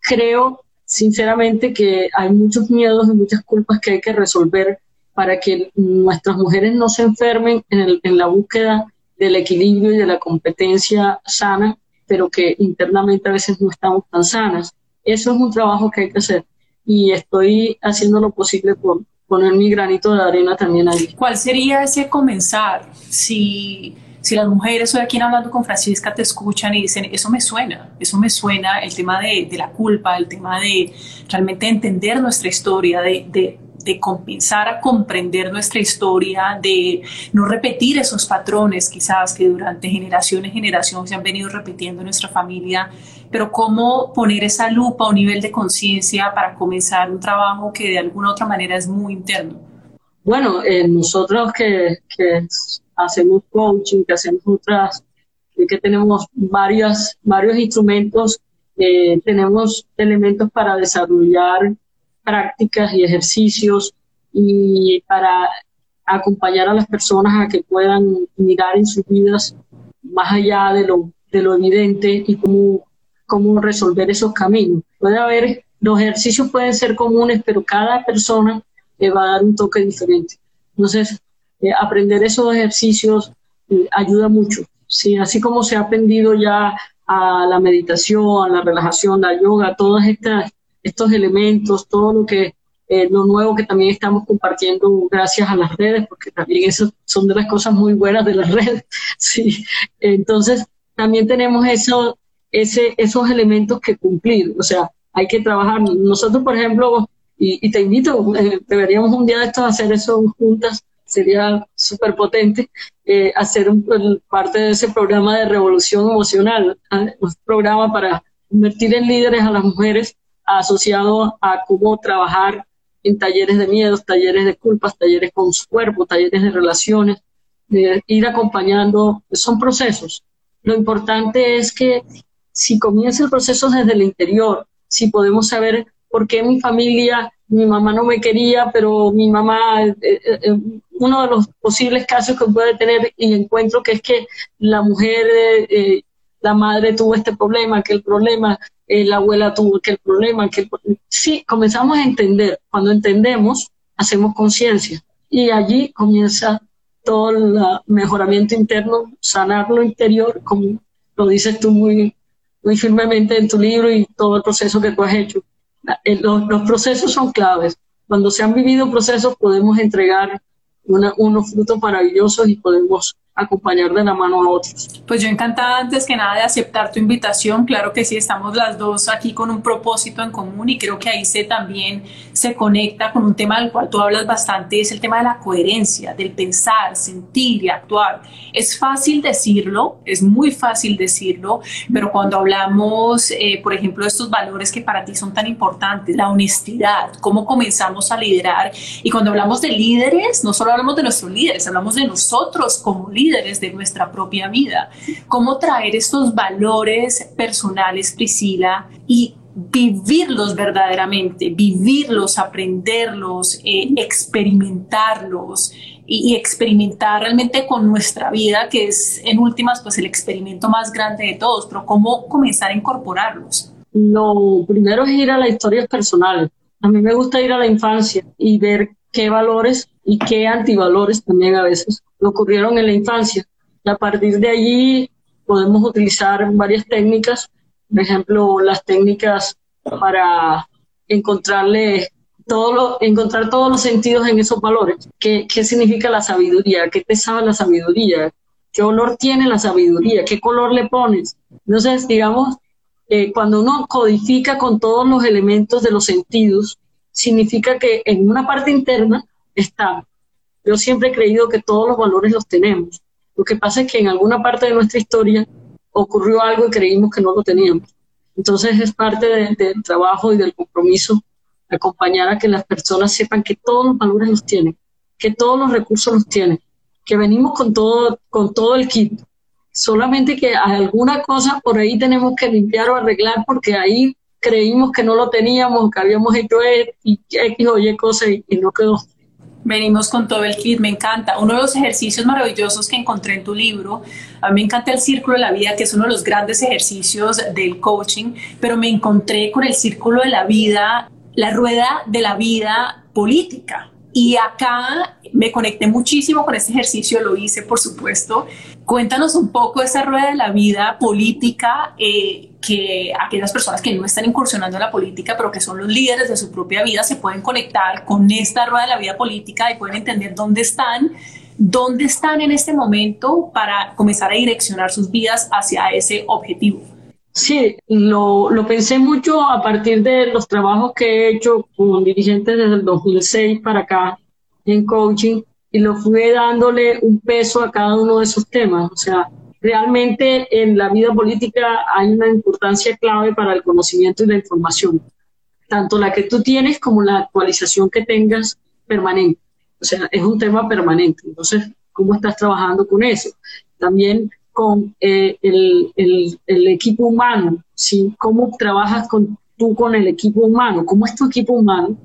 creo sinceramente que hay muchos miedos y muchas culpas que hay que resolver para que nuestras mujeres no se enfermen en, en la búsqueda del equilibrio y de la competencia sana pero que internamente a veces no estamos tan sanas. Eso es un trabajo que hay que hacer y estoy haciendo lo posible por poner mi granito de arena también ahí. ¿Cuál sería ese comenzar si, si las mujeres hoy aquí hablando con Francisca te escuchan y dicen, eso me suena, eso me suena, el tema de, la culpa, el tema de realmente entender nuestra historia, de de compensar a comprender nuestra historia, de no repetir esos patrones quizás que durante generaciones y generaciones se han venido repitiendo en nuestra familia, pero cómo poner esa lupa o nivel de conciencia para comenzar un trabajo que de alguna otra manera es muy interno. Bueno, eh, nosotros que, que, hacemos coaching, que hacemos otras, que tenemos varias, varios instrumentos, eh, tenemos elementos para desarrollar prácticas y ejercicios y para acompañar a las personas a que puedan mirar en sus vidas más allá de lo, de lo evidente y cómo, cómo resolver esos caminos. Puede haber, los ejercicios pueden ser comunes, pero cada persona le va a dar un toque diferente. Entonces, eh, aprender esos ejercicios eh, ayuda mucho. Sí, así como se ha aprendido ya a la meditación, a la relajación, la yoga, todas estas estos elementos, todo lo que eh, lo nuevo que también estamos compartiendo gracias a las redes, porque también eso son de las cosas muy buenas de las redes. Sí. Entonces, también tenemos eso, ese, esos elementos que cumplir, o sea, hay que trabajar. Nosotros, por ejemplo, y, te invito, eh, deberíamos un día de estos hacer eso juntas, sería súper potente, eh, hacer un, parte de ese programa de revolución emocional, un programa para convertir en líderes a las mujeres asociado a cómo trabajar en talleres de miedos, talleres de culpas, talleres con su cuerpo, talleres de relaciones, ir acompañando, son procesos. Lo importante es que si comienza el proceso desde el interior, si podemos saber por qué mi familia, mi mamá no me quería, pero mi mamá, eh, eh, eh, uno de los posibles casos que puede tener y encuentro que es que la mujer, la madre tuvo este problema, aquel problema, eh, la abuela tuvo aquel problema, que sí, comenzamos a entender. Cuando entendemos, hacemos conciencia y allí comienza todo el mejoramiento interno, sanar lo interior, como lo dices tú muy, muy firmemente en tu libro y todo el proceso que tú has hecho. los, procesos son claves. Cuando se han vivido procesos podemos entregar unos frutos maravillosos y podemos acompañar de la mano a otros. Pues yo encantada antes que nada de aceptar tu invitación. Claro que sí, estamos las dos aquí con un propósito en común y creo que ahí se también se conecta con un tema del cual tú hablas bastante, es el tema de la coherencia, del pensar, sentir y actuar. Es fácil decirlo, es muy fácil decirlo, pero cuando hablamos, eh, por ejemplo, de estos valores que para ti son tan importantes, la honestidad, cómo comenzamos a liderar y cuando hablamos de líderes, no solo hablamos de nuestros líderes, hablamos de nosotros como líderes líderes de nuestra propia vida. Cómo traer estos valores personales, Priscila, y vivirlos verdaderamente, vivirlos, aprenderlos, eh, experimentarlos y, experimentar realmente con nuestra vida, que es en últimas pues el experimento más grande de todos, pero cómo comenzar a incorporarlos. Lo primero es ir a las historias personales. A mí me gusta ir a la infancia y ver qué valores y qué antivalores también a veces ocurrieron en la infancia. a partir de allí podemos utilizar varias técnicas, por ejemplo, las técnicas para encontrarle todo encontrar todos los sentidos en esos valores. ¿Qué, ¿Qué significa la sabiduría? ¿Qué te sabe la sabiduría? ¿Qué olor tiene la sabiduría? ¿Qué color le pones? Entonces, digamos, eh, cuando uno codifica con todos los elementos de los sentidos, significa que en una parte interna está yo siempre he creído que todos los valores los tenemos. Lo que pasa es que en alguna parte de nuestra historia ocurrió algo y creímos que no lo teníamos. Entonces es parte del trabajo y del compromiso acompañar a que las personas sepan que todos los valores los tienen, que todos los recursos los tienen, que venimos con todo, con todo el kit. Solamente que alguna cosa por ahí tenemos que limpiar o arreglar porque ahí creímos que no lo teníamos, que habíamos hecho X o Y cosas y no quedó venimos con todo el kit, me encanta. Uno de los ejercicios maravillosos que encontré en tu libro, a mí me encanta el círculo de la vida, que es uno de los grandes ejercicios del coaching, pero me encontré con el círculo de la vida, la rueda de la vida política. Y acá me conecté muchísimo con este ejercicio, lo hice por supuesto. Cuéntanos un poco esa rueda de la vida política eh, que aquellas personas que no están incursionando en la política, pero que son los líderes de su propia vida, se pueden conectar con esta rueda de la vida política y pueden entender dónde están, dónde están en este momento para comenzar a direccionar sus vidas hacia ese objetivo. Sí, lo, lo, pensé mucho a partir de los trabajos que he hecho con dirigentes desde el 2006 para acá en coaching y lo fui dándole un peso a cada uno de esos temas. O sea, realmente en la vida política hay una importancia clave para el conocimiento y la información, tanto la que tú tienes como la actualización que tengas permanente. O sea, es un tema permanente. Entonces, ¿cómo estás trabajando con eso? También con eh, el, el, equipo humano, ¿sí? ¿Cómo trabajas con, tú con el equipo humano? ¿Cómo es tu equipo humano?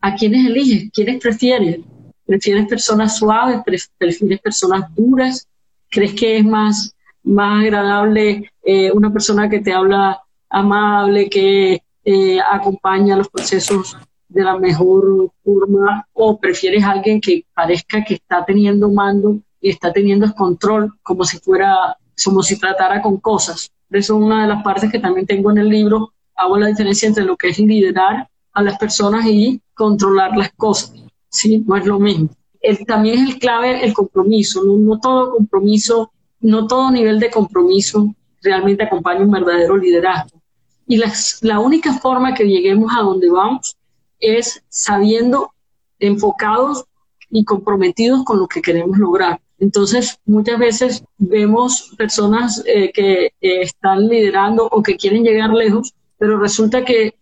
¿A quiénes eliges? ¿Quiénes prefieres? ¿Prefieres personas suaves? ¿Prefieres personas duras? ¿Crees que es más, más agradable eh, una persona que te habla amable, que eh, acompaña los procesos de la mejor forma? ¿O prefieres alguien que parezca que está teniendo mando y está teniendo control como si fuera, como si tratara con cosas. Eso es una de las partes que también tengo en el libro. Hago la diferencia entre lo que es liderar a las personas y controlar las cosas. Sí, no es lo mismo. El, también es el clave el compromiso. No, no todo compromiso, no todo nivel de compromiso realmente acompaña un verdadero liderazgo. Y las, la única forma que lleguemos a donde vamos es sabiendo, enfocados y comprometidos con lo que queremos lograr. Entonces, muchas veces vemos personas eh, que están liderando o que quieren llegar lejos, pero resulta que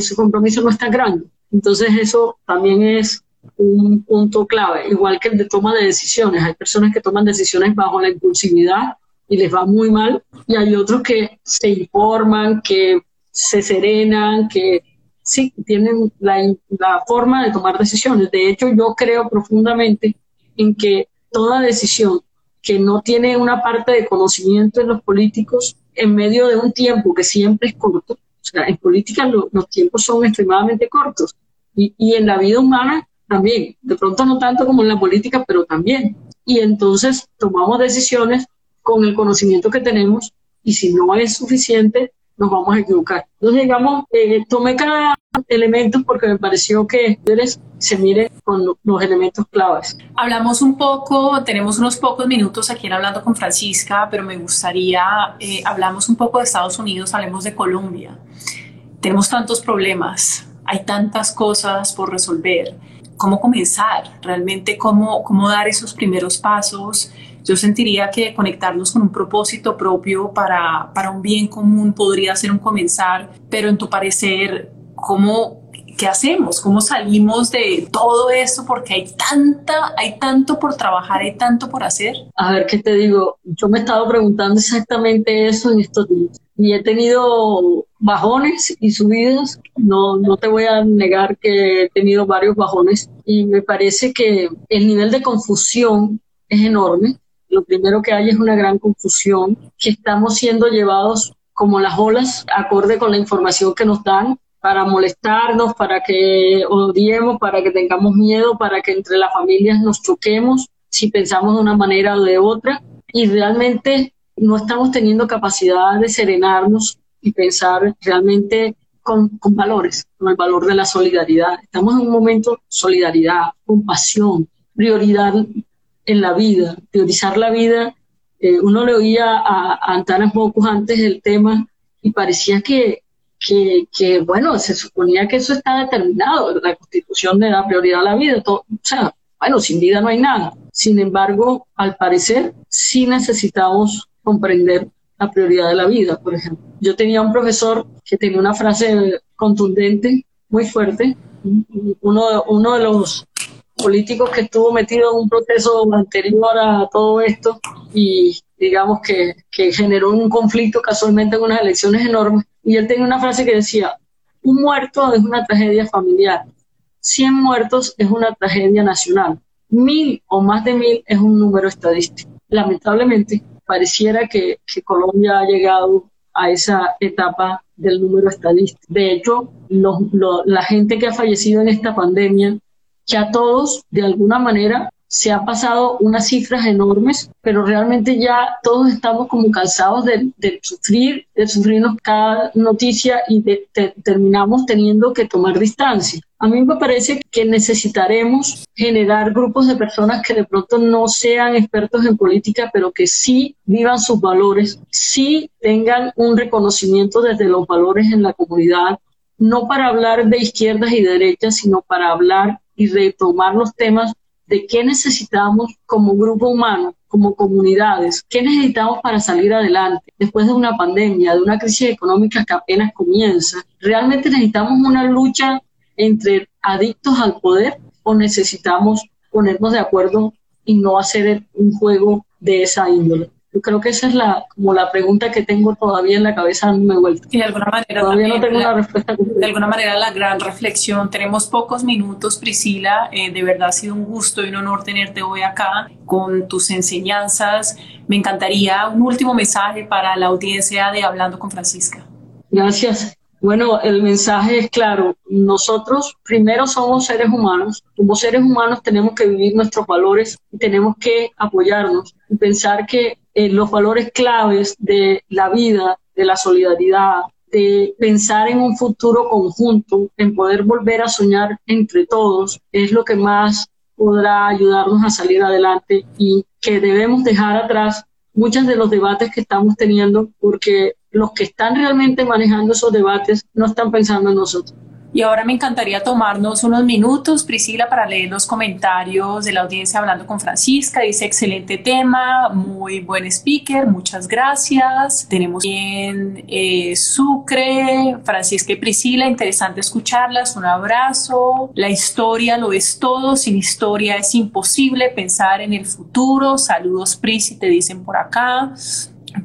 su compromiso no está grande. Entonces, eso también es un punto clave, igual que el de toma de decisiones. Hay personas que toman decisiones bajo la impulsividad y les va muy mal, y hay otros que se informan, que se serenan, que sí, tienen la, la forma de tomar decisiones. De hecho, yo creo profundamente en que toda decisión que no tiene una parte de conocimiento en los políticos en medio de un tiempo que siempre es corto. O sea, en política los tiempos son extremadamente cortos y, y en la vida humana también. De pronto no tanto como en la política, pero también. Y entonces tomamos decisiones con el conocimiento que tenemos y si no es suficiente, nos vamos a equivocar. Entonces, digamos, eh, tomé cada elemento porque me pareció que se mire con los elementos claves. Hablamos un poco, tenemos unos pocos minutos aquí en Hablando con Francisca, pero me gustaría, eh, hablamos un poco de Estados Unidos, hablemos de Colombia. Tenemos tantos problemas, hay tantas cosas por resolver. ¿Cómo comenzar? Realmente, ¿cómo, cómo dar esos primeros pasos? Yo sentiría que conectarnos con un propósito propio para, para un bien común podría ser un comenzar, pero en tu parecer, ¿cómo, ¿qué hacemos? ¿Cómo salimos de todo esto? Porque hay tanta, hay tanto por trabajar, hay tanto por hacer. A ver, ¿qué te digo? Yo me he estado preguntando exactamente eso en estos días y he tenido bajones y subidas. No, no te voy a negar que he tenido varios bajones y me parece que el nivel de confusión es enorme lo primero que hay es una gran confusión, que estamos siendo llevados como las olas, acorde con la información que nos dan, para molestarnos, para que odiemos, para que tengamos miedo, para que entre las familias nos choquemos si pensamos de una manera o de otra. Y realmente no estamos teniendo capacidad de serenarnos y pensar realmente con, con valores, con el valor de la solidaridad. Estamos en un momento solidaridad, compasión, prioridad en la vida, priorizar la vida. Eh, uno le oía a, a Antanas Mocus antes el tema y parecía que, que, que, bueno, se suponía que eso está determinado, la constitución le da prioridad a la vida, todo, o sea, bueno, sin vida no hay nada. Sin embargo, al parecer, sí necesitamos comprender la prioridad de la vida, por ejemplo. Yo tenía un profesor que tenía una frase contundente, muy fuerte. Uno, de los políticos que estuvo metido en un proceso anterior a todo esto y digamos que, que generó un conflicto casualmente en unas elecciones enormes. Y él tenía una frase que decía, un muerto es una tragedia familiar, 100 muertos es una tragedia nacional, mil o más de mil es un número estadístico. Lamentablemente, pareciera que, Colombia ha llegado a esa etapa del número estadístico. De hecho, la gente que ha fallecido en esta pandemia que a todos, de alguna manera, se han pasado unas cifras enormes, pero realmente ya todos estamos como cansados de, sufrir, de sufrirnos cada noticia y terminamos teniendo que tomar distancia. A mí me parece que necesitaremos generar grupos de personas que de pronto no sean expertos en política, pero que sí vivan sus valores, sí tengan un reconocimiento desde los valores en la comunidad, no para hablar de izquierdas y derechas, sino para hablar y retomar los temas de qué necesitamos como grupo humano, como comunidades, qué necesitamos para salir adelante después de una pandemia, de una crisis económica que apenas comienza. ¿Realmente necesitamos una lucha entre adictos al poder o necesitamos ponernos de acuerdo y no hacer un juego de esa índole? Yo creo que esa es la, como la pregunta que tengo todavía en la cabeza dándome vuelta. Y de alguna manera todavía no tengo una respuesta De alguna manera la gran reflexión. Tenemos pocos minutos, Priscila. Eh, de verdad ha sido un gusto y un honor tenerte hoy acá con tus enseñanzas. Me encantaría un último mensaje para la audiencia de Hablando con Francisca. Gracias. Bueno, el mensaje es claro. Nosotros primero somos seres humanos. Como seres humanos tenemos que vivir nuestros valores y tenemos que apoyarnos y pensar que eh, los valores claves de la vida, de la solidaridad, de pensar en un futuro conjunto, en poder volver a soñar entre todos, es lo que más podrá ayudarnos a salir adelante y que debemos dejar atrás muchos de los debates que estamos teniendo porque los que están realmente manejando esos debates no están pensando en nosotros. Y ahora me encantaría tomarnos unos minutos, Priscila, para leer los comentarios de la audiencia hablando con Francisca. Dice, excelente tema, muy buen speaker, muchas gracias. Tenemos bien eh, Sucre, Francisca y Priscila, interesante escucharlas, un abrazo. La historia lo es todo, sin historia es imposible pensar en el futuro. Saludos, Prisi, te dicen por acá.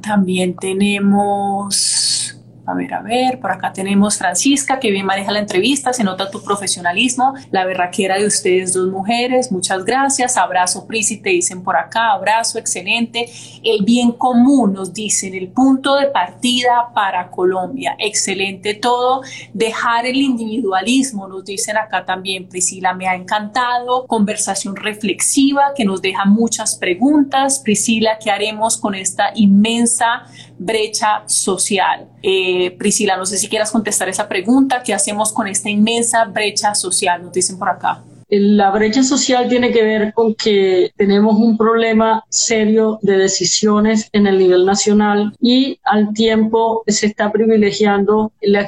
También tenemos a ver, a ver, por acá tenemos Francisca, que bien maneja la entrevista, se nota tu profesionalismo, la berraquera de ustedes dos mujeres, muchas gracias, abrazo Prisi, te dicen por acá, abrazo, excelente, el bien común nos dicen, el punto de partida para Colombia, excelente todo, dejar el individualismo, nos dicen acá también, Priscila, me ha encantado, conversación reflexiva que nos deja muchas preguntas, Priscila, ¿qué haremos con esta inmensa brecha social. Eh, Priscila, no sé si quieras contestar esa pregunta. ¿Qué hacemos con esta inmensa brecha social? Nos dicen por acá. La brecha social tiene que ver con que tenemos un problema serio de decisiones en el nivel nacional y al tiempo se está privilegiando los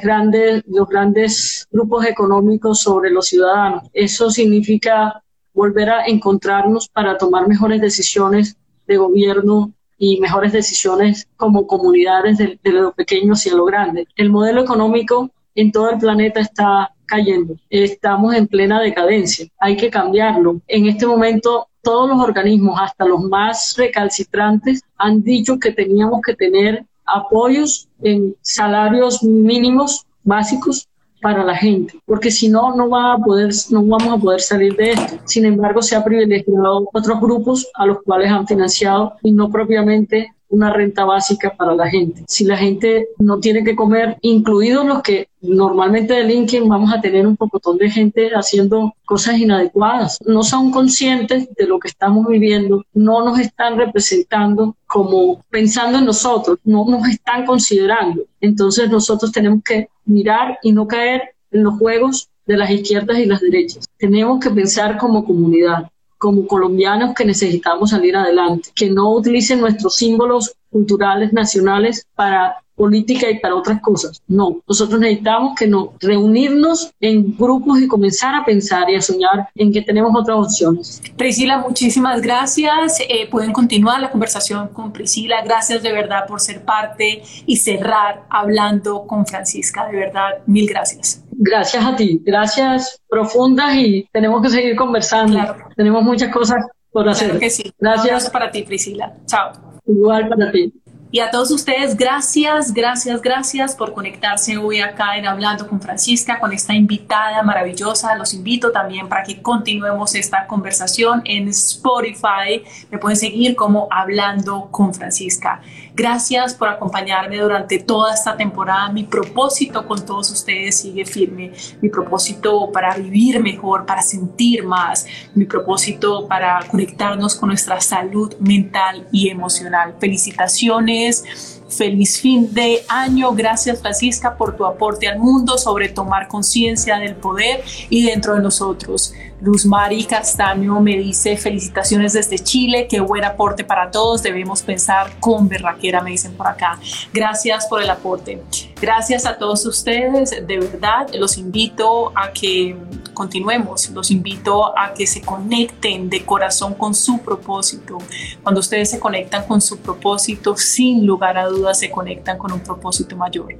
grandes grupos económicos sobre los ciudadanos. Eso significa volver a encontrarnos para tomar mejores decisiones de gobierno y mejores decisiones como comunidades de, de lo pequeño hacia lo grande. El modelo económico en todo el planeta está cayendo. Estamos en plena decadencia. Hay que cambiarlo. En este momento todos los organismos, hasta los más recalcitrantes, han dicho que teníamos que tener apoyos en salarios mínimos básicos para la gente, porque si no, no, va a poder, no vamos a poder salir de esto. Sin embargo, se ha privilegiado otros grupos a los cuales han financiado y no propiamente una renta básica para la gente. Si la gente no tiene que comer, incluidos los que normalmente delinquen, vamos a tener un pocotón de gente haciendo cosas inadecuadas. No son conscientes de lo que estamos viviendo, no nos están representando como pensando en nosotros, no nos están considerando. Entonces nosotros tenemos que mirar y no caer en los juegos de las izquierdas y las derechas. Tenemos que pensar como comunidad como colombianos que necesitamos salir adelante, que no utilicen nuestros símbolos culturales nacionales para política y para otras cosas. No, nosotros necesitamos que nos reunirnos en grupos y comenzar a pensar y a soñar en que tenemos otras opciones. Priscila, muchísimas gracias. Eh, pueden continuar la conversación con Priscila. Gracias de verdad por ser parte y cerrar hablando con Francisca. De verdad, mil gracias. Gracias a ti, gracias profundas y tenemos que seguir conversando. Tenemos muchas cosas por hacer. Claro que sí. Gracias para ti, Priscila. Chao. Igual para ti. Y a todos ustedes, gracias, gracias, gracias por conectarse hoy acá en Hablando con Francisca, con esta invitada maravillosa. Los invito también para que continuemos esta conversación en Spotify. Me pueden seguir como Hablando con Francisca. Gracias por acompañarme durante toda esta temporada. Mi propósito con todos ustedes sigue firme. Mi propósito para vivir mejor, para sentir más. Mi propósito para conectarnos con nuestra salud mental y emocional. Felicitaciones es Feliz fin de año. Gracias Francisca por tu aporte al mundo sobre tomar conciencia del poder y dentro de nosotros. Luz Mari Castaño me dice felicitaciones desde Chile, qué buen aporte para todos, debemos pensar con berraquera, me dicen por acá. Gracias por el aporte. Gracias a todos ustedes, de verdad los invito a que continuemos, los invito a que se conecten de corazón con su propósito. Cuando ustedes se conectan con su propósito, sin lugar a dudas se conectan con un propósito mayor.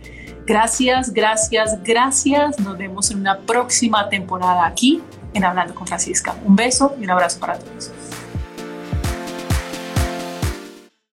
Gracias, gracias, gracias. Nos vemos en una próxima temporada aquí en Hablando con Francisca. Un beso y un abrazo para todos.